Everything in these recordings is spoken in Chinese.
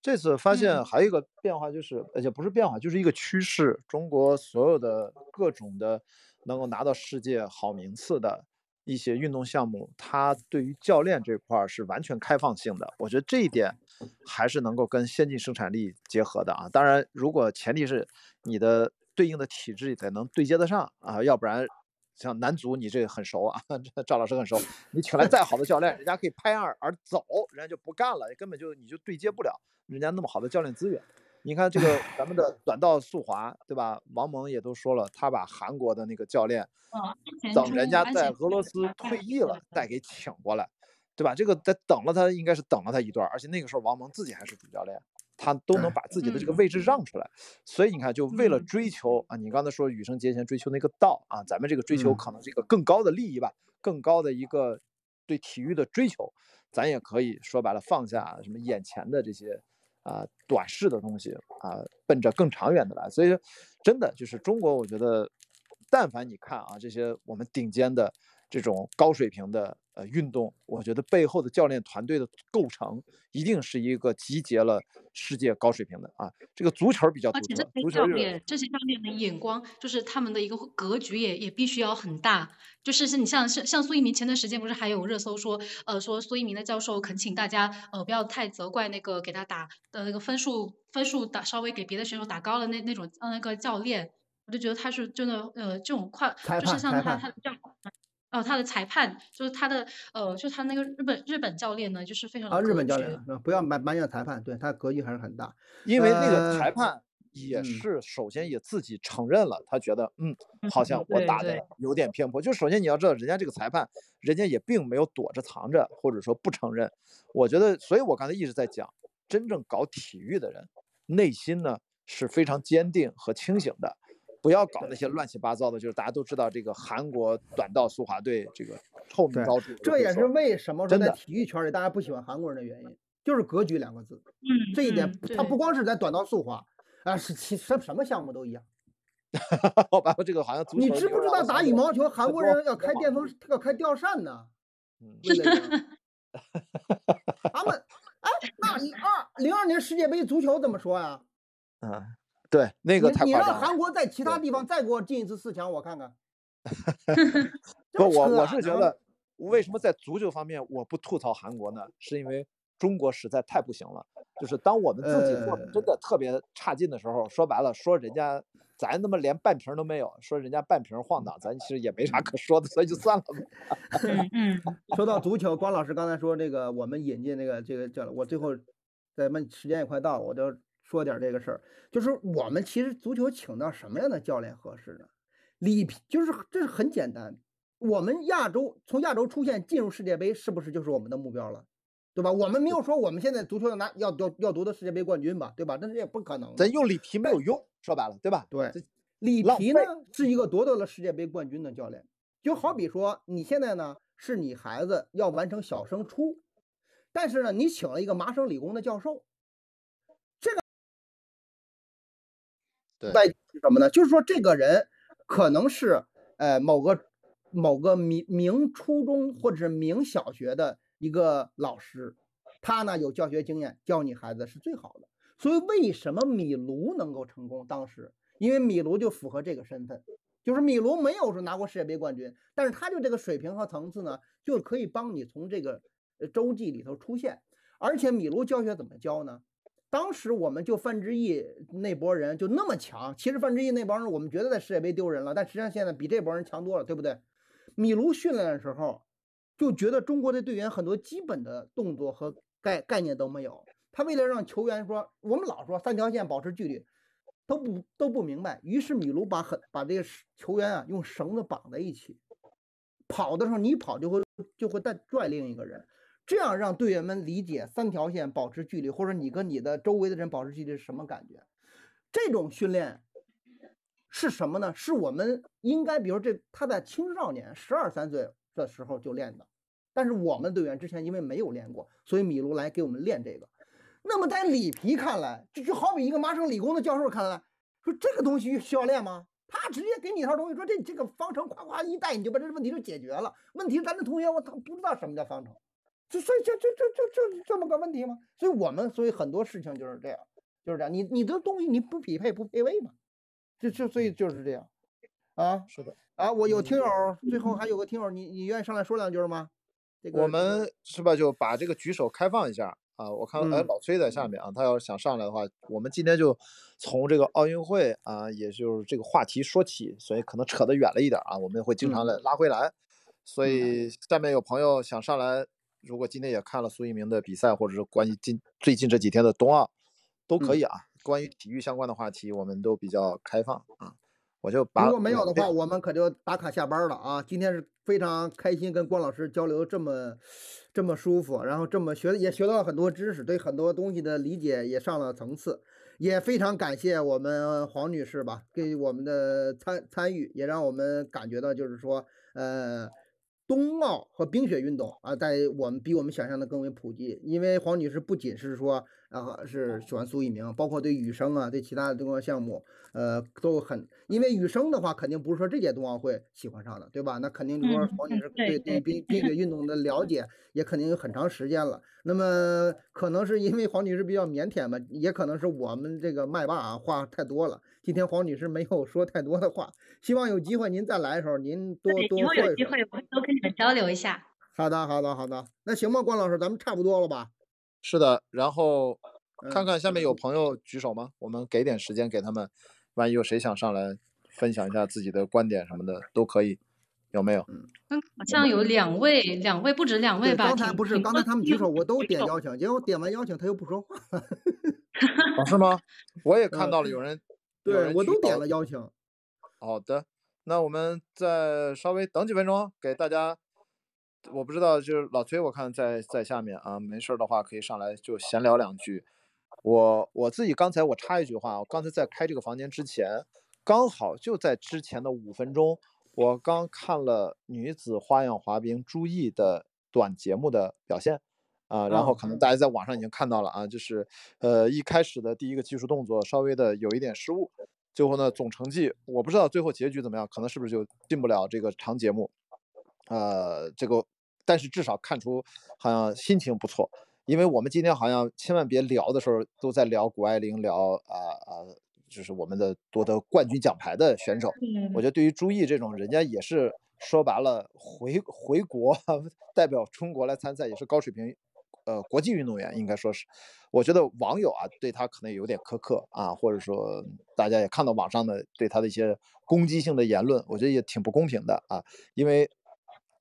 这次发现嗯还有一个变化，就是而且不是变化，就是一个趋势。中国所有的各种的能够拿到世界好名次的一些运动项目，它对于教练这块儿是完全开放性的。我觉得这一点还是能够跟先进生产力结合的啊。当然，如果前提是你的对应的体制得能对接得上啊，要不然。像男足，你这个很熟啊，这赵老师很熟。你请来再好的教练，人家可以拍案而走，人家就不干了，根本就你就对接不了人家那么好的教练资源。你看这个咱们的短道速滑，对吧？王蒙也都说了，他把韩国的那个教练，等人家在俄罗斯退役了，再给请过来，对吧？这个在等了他，应该是等了他一段，而且那个时候王蒙自己还是主教练。他都能把自己的这个位置让出来，所以你看，就为了追求啊，你刚才说羽生结弦追求那个道啊，咱们这个追求可能是一个更高的利益吧，更高的一个对体育的追求，咱也可以说白了放下什么眼前的这些啊短视的东西啊，奔着更长远的来。所以真的就是中国，我觉得，但凡你看啊这些我们顶尖的这种高水平的呃运动，我觉得背后的教练团队的构成一定是一个集结了。世界高水平的啊，这个足球比较独特。足球教练这些教练的眼光，就是他们的一个格局也也必须要很大。就是是你像像像苏一鸣前段时间不是还有热搜说，呃说苏一鸣的教授恳请大家呃不要太责怪那个给他打的那个分数分数打稍微给别的选手打高了那那种呃那个教练，我就觉得他是真的呃这种快就是像他他的教。哦，他的裁判就是他的，呃，就他那个日本日本教练呢，就是非常啊，日本教练不要埋埋怨裁判，对他格局还是很大，因为那个裁呃判也是首先也自己承认了，他觉得嗯，好像我打的有点偏颇。就首先你要知道，人家这个裁判，人家也并没有躲着藏着，或者说不承认。我觉得，所以我刚才一直在讲，真正搞体育的人，内心呢是非常坚定和清醒的。不要搞那些乱七八糟的，就是大家都知道这个韩国短道速滑队这个臭名对昭著。这也是为什么说在体育圈里大家不喜欢韩国人的原因，就是格局两个字。嗯，这一点嗯，他不光是在短道速滑啊，是其什什么项目都一样。好吧，这个好像足球你知不知道打羽毛球，韩国人要开电风？要开吊扇呢？嗯，为了这个他们哎，那你二零二年世界杯足球怎么说呀？嗯，对，那个太你你让夸张了。韩国在其他地方再给我进一次四强，我看看。这不，我我是觉得，为什么在足球方面我不吐槽韩国呢？是因为中国实在太不行了。就是当我们自己做的真的特别差劲的时候，说白了，说人家咱他妈连半瓶都没有，说人家半瓶晃荡，咱其实也没啥可说的，所以就算了吧。嗯嗯，说到足球，关老师刚才说这个，我们引进那个这个叫我最后，咱们时间也快到了，我就说点这个事儿，就是我们其实足球请到什么样的教练合适呢？里皮就是这是很简单，我们亚洲从亚洲出现进入世界杯，是不是就是我们的目标了？对吧？我们没有说我们现在足球要拿要要要夺得世界杯冠军吧，对吧？但是也不可能。咱用里皮没有用，说白了，对吧？对，里皮呢是一个夺得了世界杯冠军的教练，就好比说你现在呢是你孩子要完成小升初，但是呢你请了一个麻省理工的教授，对外是什么呢？就是说这个人可能是呃某个某个名名初中或者是名小学的一个老师，他呢有教学经验，教你孩子是最好的。所以为什么米卢能够成功？当时因为米卢就符合这个身份，就是米卢没有说拿过世界杯冠军，但是他就这个水平和层次呢，就可以帮你从这个呃洲际里头出现。而且米卢教学怎么教呢？当时我们就范志毅那波人就那么强，其实范志毅那帮人我们觉得在世界杯丢人了，但实际上现在比这波人强多了，对不对？米卢训练的时候就觉得中国的队员很多基本的动作和概概念都没有，他为了让球员说，我们老说三条线保持距离，都不都不明白，于是米卢把很把这个球员啊用绳子绑在一起，跑的时候你跑就会就会带拽另一个人。这样让队员们理解三条线保持距离，或者你跟你的周围的人保持距离是什么感觉。这种训练是什么呢？是我们应该，比如这他在青少年十二三岁的时候就练的，但是我们队员之前因为没有练过，所以米卢来给我们练这个。那么在里皮看来，这就好比一个麻省理工的教授看来，说这个东西需要练吗？他直接给你一套东西，说这这个方程夸夸一带，你就把这个问题就解决了。问题咱这同学我他不知道什么叫方程。这所以就就就就就这么个问题吗？所以我们所以很多事情就是这样，就是这样。你你的东西你不匹配不配位嘛？就就所以就是这样啊。是的啊，我有听友，最后还有个听友，你你愿意上来说两句吗？这个我们是吧？就把这个举手开放一下啊！我看哎，嗯老崔在下面啊，他要是想上来的话，我们今天就从这个奥运会啊，也就是这个话题说起，所以可能扯得远了一点啊，我们会经常来拉回来。所以下面有朋友想上来，如果今天也看了苏一鸣的比赛，或者是关于近最近这几天的冬奥，都可以啊。关于体育相关的话题，我们都比较开放啊。我就把如果没有的话，我们可就打卡下班了啊！今天是非常开心跟关老师交流这么这么舒服，然后这么学也学到了很多知识，对很多东西的理解也上了层次，也非常感谢我们黄女士吧，给我们的参参与，也让我们感觉到就是说，呃。冬奥和冰雪运动啊，在我们比我们想象的更为普及，因为黄女士不仅是说啊是喜欢苏翊鸣，包括对羽生啊，对其他的冬奥项目，呃，都很，因为羽生的话，肯定不是说这届冬奥会喜欢上的，对吧？那肯定说嗯黄女士对对对冰冰雪 运动的了解也肯定有很长时间了。那么可能是因为黄女士比较腼腆吧，也可能是我们这个麦霸啊话太多了。今天黄女士没有说太多的话，希望有机会您再来的时候，您多，多以后说一说。有机会我会多跟你们交流一下。好的，好的，好的。那行吧，关老师，咱们差不多了吧？是的，然后看嗯看下面有朋友举手吗？我们给点时间给他们，万一有谁想上来分享一下自己的观点什么的都可以，有没有？嗯，好像有两位，两位不止两位对，吧？刚才不是，刚才他们举手，我都点邀请，结果点完邀请他又不说话。哦，是吗？我也看嗯到了有人，有对我都点了邀请。好的，那我们再稍微等几分钟，给大家，我不知道，就是老崔，我看在在下面啊，没事儿的话可以上来就闲聊两句。我我自己刚才我插一句话，我刚才在开这个房间之前，刚好就在之前的五分钟，我刚看了女子花样滑冰朱毅的短节目的表现。啊，然后哦可能大家在网上已经看到了啊，就是呃一开始的第一个技术动作稍微的有一点失误，最后呢总成绩我不知道最后结局怎么样，可能是不是就进不了这个长节目，呃这个但是至少看出好像心情不错，因为我们今天好像千万别聊的时候都在聊谷爱凌，聊啊啊、就是我们的夺得冠军奖牌的选手，嗯我觉得对于朱毅这种，人家也是说白了回回国代表中国来参赛，也是高水平，呃，国际运动员应该说是。我觉得网友啊对他可能有点苛刻啊，或者说大家也看到网上的对他的一些攻击性的言论，我觉得也挺不公平的啊。因为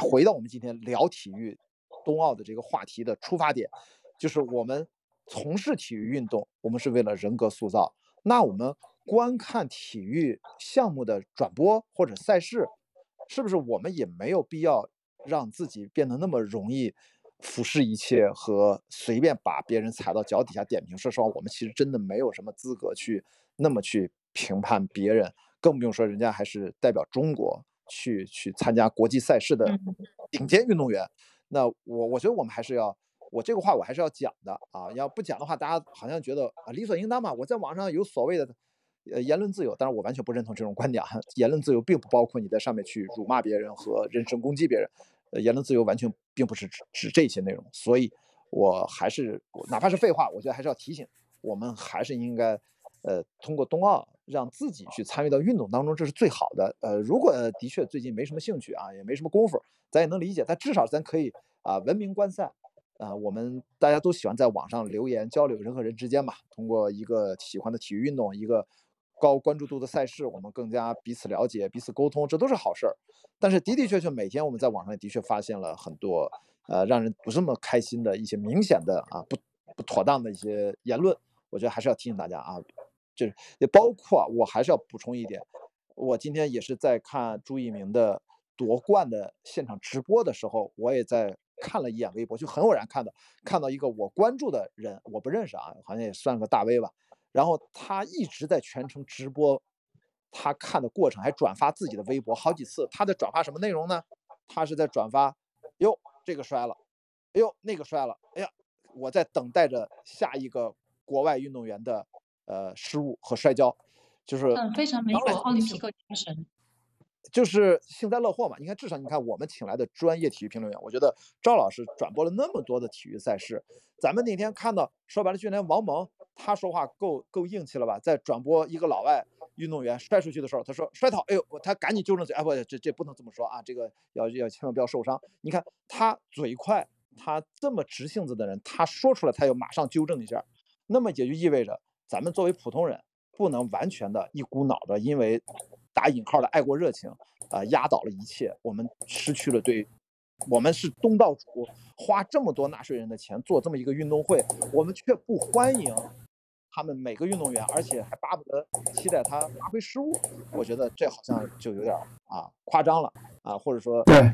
回到我们今天聊体育冬奥的这个话题的出发点，就是我们从事体育运动，我们是为了人格塑造。那我们观看体育项目的转播或者赛事，是不是我们也没有必要让自己变得那么容易俯视一切和随便把别人踩到脚底下点评？说实话，我们其实真的没有什么资格去那么去评判别人，更不用说人家还是代表中国去去参加国际赛事的嗯顶尖运动员。那我我觉得我们还是要，我这个话我还是要讲的啊，要不讲的话，大家好像觉得啊理所应当嘛。我在网上有所谓的呃言论自由，但是我完全不认同这种观点。言论自由并不包括你在上面去辱骂别人和人身攻击别人，呃，言论自由完全并不是指指这些内容。所以，我还是哪怕是废话，我觉得还是要提醒我们，还是应该呃通过冬奥让自己去参与到运动当中，这是最好的。呃，如果的确最近没什么兴趣啊，也没什么功夫，咱也能理解，但至少咱可以啊、文明观赛。啊、我们大家都喜欢在网上留言交流，人和人之间嘛，通过一个喜欢的体育运动，一个高关注度的赛事，我们更加彼此了解、彼此沟通，这都是好事儿。但是的的确确，每天我们在网上的确发现了很多呃让人不这么开心的一些明显的啊不不妥当的一些言论，我觉得还是要提醒大家啊，就是也包括我还是要补充一点，我今天也是在看朱一鸣的夺冠的现场直播的时候，我也在看了一眼微博，就很偶然看到看到一个我关注的人，我不认识啊，好像也算个大 V 吧。然后他一直在全程直播他看的过程，还转发自己的微博好几次。他在转发什么内容呢？他是在转发，哟，这个摔了，哎呦，那个摔了，哎呀，我在等待着下一个国外运动员的呃失误和摔跤，就是嗯，非常没有奥林匹克精神。就是幸灾乐祸嘛。你看，至少你看我们请来的专业体育评论员，我觉得赵老师转播了那么多的体育赛事，咱们那天看到，说白了，就连王蒙他说话够够硬气了吧？在转播一个老外运动员摔出去的时候，他说摔倒，哎呦，他赶紧纠正嘴，哎不，这这不能这么说啊，这个要要千万不要受伤。你看他嘴快，他这么直性子的人，他说出来他要马上纠正一下，那么也就意味着咱们作为普通人。不能完全的一股脑的，因为打引号的爱国热情啊压倒了一切，我们失去了对，我们是东道主，花这么多纳税人的钱做这么一个运动会，我们却不欢迎他们每个运动员，而且还巴不得期待他发挥失误，我觉得这好像就有点啊夸张了啊，或者说对，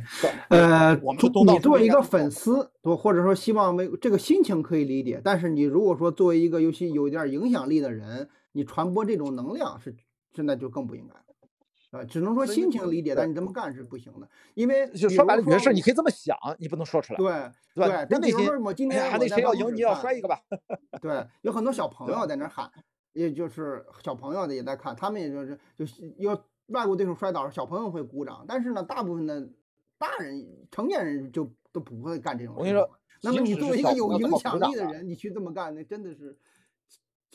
呃，我们东你作为一个粉丝，或或者说希望为这个心情可以理解，但是你如果说作为一个尤其有点影响力的人。你传播这种能量是，现在就更不应该了，啊，只能说心情理解，但你这么干是不行的，因为就说白了，有些事你可以这么想，你不能说出来，对对。那比如说我今天那谁要赢，你要摔一个吧。对，有很多小 朋友在那喊，也就是小朋友的也在看，他们也就是就是要外国对手摔倒，小朋友会鼓掌，但是呢，大部分的大人、成年人就都不会干这种。我跟你说，那么你作为一个有影响力的人，你去这么干，那真的是。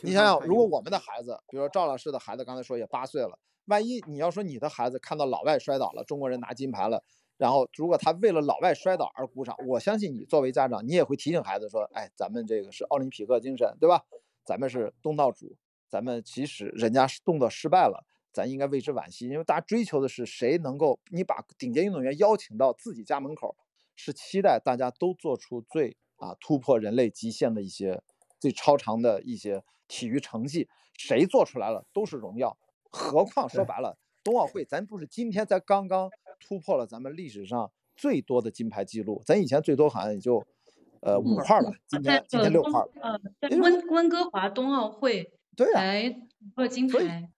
你想想，如果我们的孩子，比如说赵老师的孩子，刚才说也八岁了，万一你要说你的孩子看到老外摔倒了，中国人拿金牌了，然后如果他为了老外摔倒而鼓掌，我相信你作为家长，你也会提醒孩子说，哎，咱们这个是奥林匹克精神，对吧？咱们是东道主，咱们即使人家动作失败了，咱应该为之惋惜，因为大家追求的是谁能够，你把顶尖运动员邀请到自己家门口，是期待大家都做出最啊突破人类极限的一些最超常的一些。体育成绩谁做出来了都是荣耀，何况说白了，冬奥会咱不是今天才刚刚突破了咱们历史上最多的金牌记录，咱以前最多好像也就呃五块吧，今天今天六块。呃，温温哥华冬奥会对才五块金牌，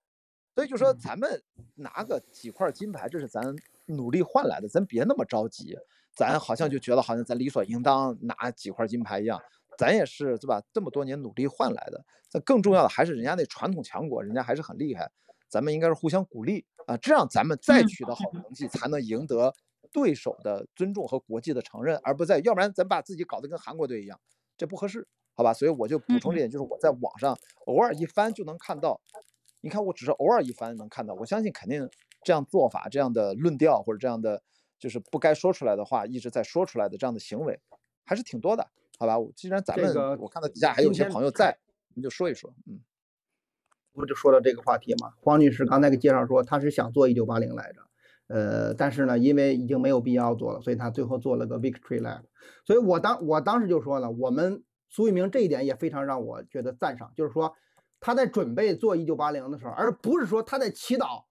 所以就说咱们拿个几块金牌，这是咱努力换来的，咱别那么着急，咱好像就觉得好像咱理所应当拿几块金牌一样。咱也是对吧？这么多年努力换来的。那更重要的还是人家那传统强国，人家还是很厉害。咱们应该是互相鼓励啊，这样咱们再取得好成绩，才能赢得对手的尊重和国际的承认，而不在，要不然咱把自己搞得跟韩国队一样，这不合适，好吧？所以我就补充这点，就是我在网上偶尔一翻就能看到，你看我只是偶尔一翻能看到，我相信肯定这样做法、这样的论调或者这样的就是不该说出来的话一直在说出来的这样的行为，还是挺多的。好吧，我既然咱们我看到底下还有一些朋友在，你就说一说，嗯，不就说到这个话题嘛？黄女士刚才给介绍说，她是想做一九八零来着，呃，但是呢，因为已经没有必要做了，所以她最后做了个 Victory Lap。所以我当我当时就说了，我们苏翊鸣这一点也非常让我觉得赞赏，就是说他在准备做一九八零的时候，而不是说他在祈祷，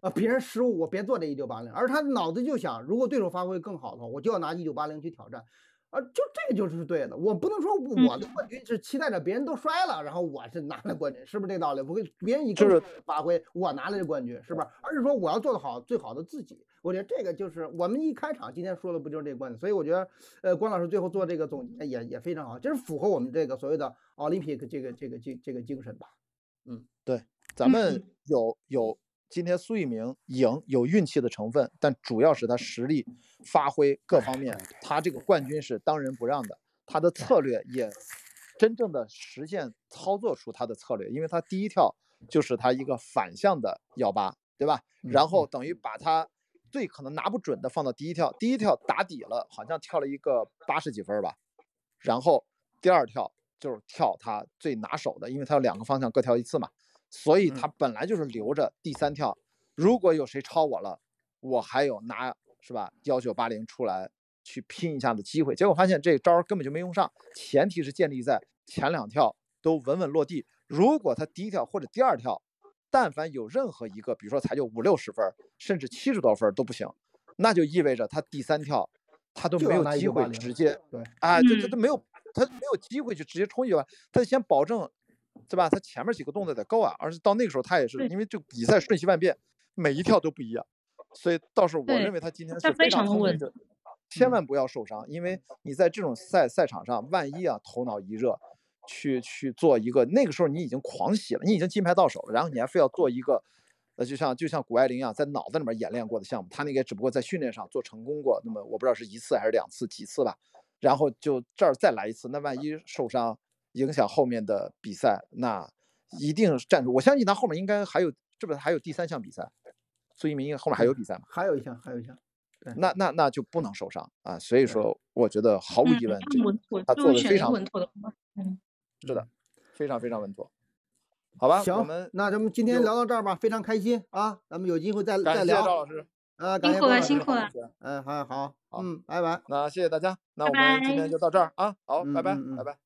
啊，别人失误我别做这一九八零，而他脑子就想，如果对手发挥更好的话，我就要拿一九八零去挑战。啊，就这个就是对的，我不能说我的冠军是期待着别人都摔了，然后我是拿了冠军，是不是这道理？不会，别人一个 发挥，我拿了这冠军，是不是？而是说我要做的好，最好的自己。我觉得这个就是我们一开场今天说的不就是这个观点？所以我觉得，呃，关老师最后做这个总结也也非常好，就是符合我们这个所谓的奥林匹克这个这个这这个精神吧。嗯，对，咱们有有。今天苏翊鸣赢有运气的成分，但主要是他实力发挥各方面，他这个冠军是当仁不让的。他的策略也真正的实现操作出他的策略，因为他第一跳就是他一个反向的幺八，对吧？然后等于把他最可能拿不准的放到第一跳，第一跳打底了，好像跳了一个八十几分吧。然后第二跳就是跳他最拿手的，因为他有两个方向各跳一次嘛。所以他本来就是留着第三跳，如果有谁超我了，我还有拿是吧幺九八零出来去拼一下的机会。结果发现这招根本就没用上，前提是建立在前两跳都稳稳落地。如果他第一跳或者第二跳，但凡有任何一个，比如说才就五六十分，甚至七十多分都不行，那就意味着他第三跳他都没有机会直接对啊，这这都没有他没有机会去直接冲一万，他先保证。对吧？他前面几个动作得够啊，而且到那个时候他也是因为这比赛瞬息万变，每一跳都不一样，所以到时候我认为他今天是非常稳的，千万不要受伤，因为你在这种赛赛场上，万一啊头脑一热，去去做一个那个时候你已经狂喜了，你已经金牌到手了，然后你还非要做一个呃，就像就像谷爱凌一样，在脑子里面演练过的项目，他那个只不过在训练上做成功过，那么我不知道是一次还是两次、几次吧，然后就这儿再来一次，那万一受伤影响后面的比赛，那一定是站住。我相信他后面应该还有，这不还有第三项比赛，苏一鸣应该后面还有比赛吗？还有一项，还有一项。那那那就不能受伤啊！所以说，我觉得毫无疑问，这他做的非常稳妥的，嗯，是的，非常非常稳妥。好吧，行，我们那咱们今天聊到这儿吧，非常开心啊！咱们有机会再再聊。赵老师，啊，辛苦了，辛苦了。嗯，好好，好嗯，拜拜。那谢谢大家，那我们今天就到这儿啊，好，拜拜，拜拜。